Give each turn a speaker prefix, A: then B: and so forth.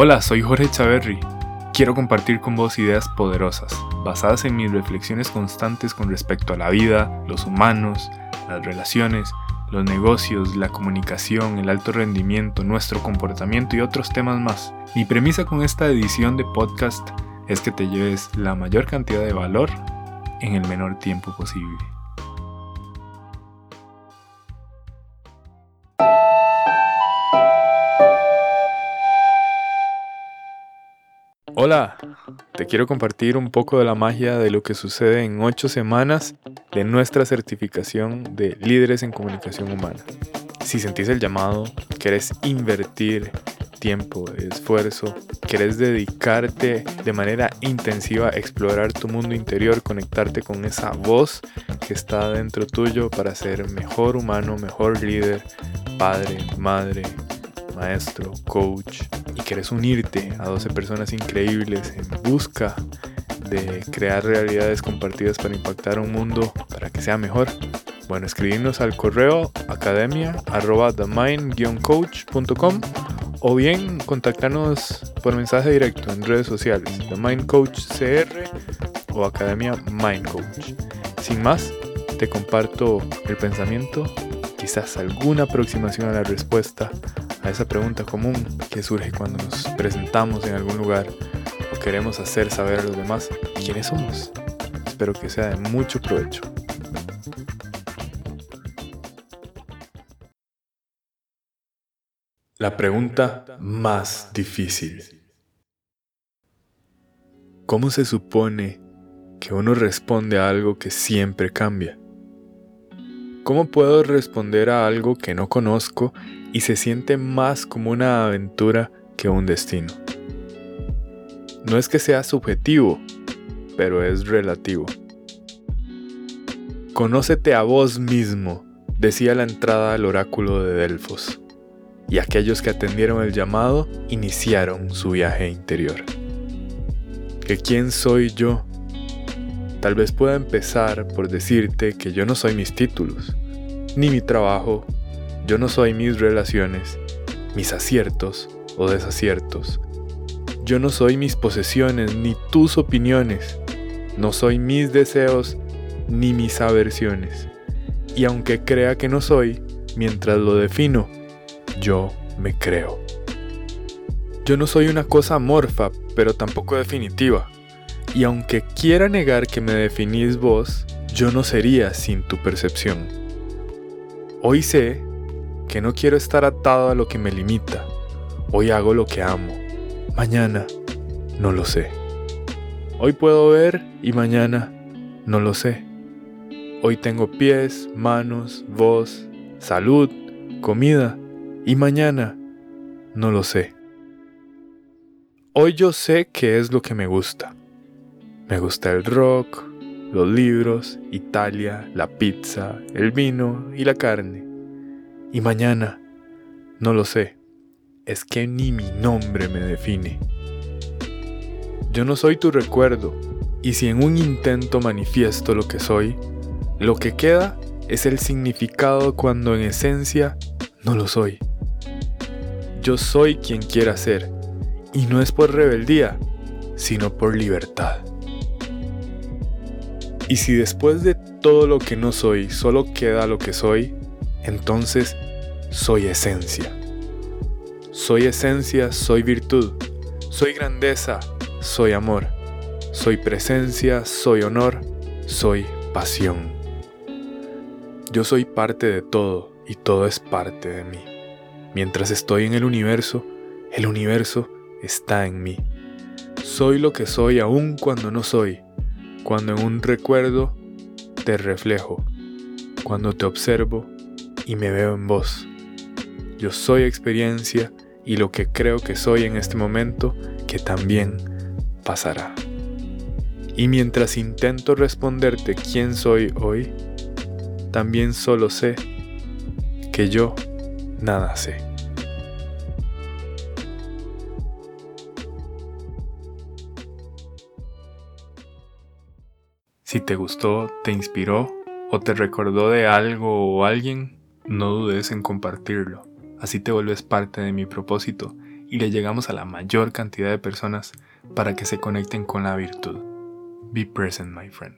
A: Hola, soy Jorge Chaverri. Quiero compartir con vos ideas poderosas, basadas en mis reflexiones constantes con respecto a la vida, los humanos, las relaciones, los negocios, la comunicación, el alto rendimiento, nuestro comportamiento y otros temas más. Mi premisa con esta edición de podcast es que te lleves la mayor cantidad de valor en el menor tiempo posible. Hola, te quiero compartir un poco de la magia de lo que sucede en 8 semanas de nuestra certificación de líderes en comunicación humana. Si sentís el llamado, querés invertir tiempo, esfuerzo, querés dedicarte de manera intensiva a explorar tu mundo interior, conectarte con esa voz que está dentro tuyo para ser mejor humano, mejor líder, padre, madre, maestro, coach, y quieres unirte a 12 personas increíbles en busca de crear realidades compartidas para impactar un mundo para que sea mejor, bueno, escribirnos al correo academia arroba themind-coach.com o bien contactarnos por mensaje directo en redes sociales, The Mind Coach CR o Academia Mind Coach. Sin más, te comparto el pensamiento, quizás alguna aproximación a la respuesta esa pregunta común que surge cuando nos presentamos en algún lugar o queremos hacer saber a los demás quiénes somos. Espero que sea de mucho provecho. La pregunta más difícil. ¿Cómo se supone que uno responde a algo que siempre cambia? ¿Cómo puedo responder a algo que no conozco y se siente más como una aventura que un destino? No es que sea subjetivo, pero es relativo. Conócete a vos mismo, decía la entrada al oráculo de Delfos, y aquellos que atendieron el llamado iniciaron su viaje interior. ¿Que quién soy yo? Tal vez pueda empezar por decirte que yo no soy mis títulos, ni mi trabajo, yo no soy mis relaciones, mis aciertos o desaciertos. Yo no soy mis posesiones ni tus opiniones, no soy mis deseos ni mis aversiones. Y aunque crea que no soy, mientras lo defino, yo me creo. Yo no soy una cosa amorfa, pero tampoco definitiva. Y aunque quiera negar que me definís vos, yo no sería sin tu percepción. Hoy sé que no quiero estar atado a lo que me limita. Hoy hago lo que amo. Mañana no lo sé. Hoy puedo ver y mañana no lo sé. Hoy tengo pies, manos, voz, salud, comida y mañana no lo sé. Hoy yo sé qué es lo que me gusta. Me gusta el rock, los libros, Italia, la pizza, el vino y la carne. Y mañana, no lo sé, es que ni mi nombre me define. Yo no soy tu recuerdo, y si en un intento manifiesto lo que soy, lo que queda es el significado cuando en esencia no lo soy. Yo soy quien quiera ser, y no es por rebeldía, sino por libertad. Y si después de todo lo que no soy solo queda lo que soy, entonces soy esencia. Soy esencia, soy virtud, soy grandeza, soy amor, soy presencia, soy honor, soy pasión. Yo soy parte de todo y todo es parte de mí. Mientras estoy en el universo, el universo está en mí. Soy lo que soy aun cuando no soy cuando en un recuerdo te reflejo, cuando te observo y me veo en vos. Yo soy experiencia y lo que creo que soy en este momento, que también pasará. Y mientras intento responderte quién soy hoy, también solo sé que yo nada sé. Si te gustó, te inspiró o te recordó de algo o alguien, no dudes en compartirlo. Así te vuelves parte de mi propósito y le llegamos a la mayor cantidad de personas para que se conecten con la virtud. Be present, my friend.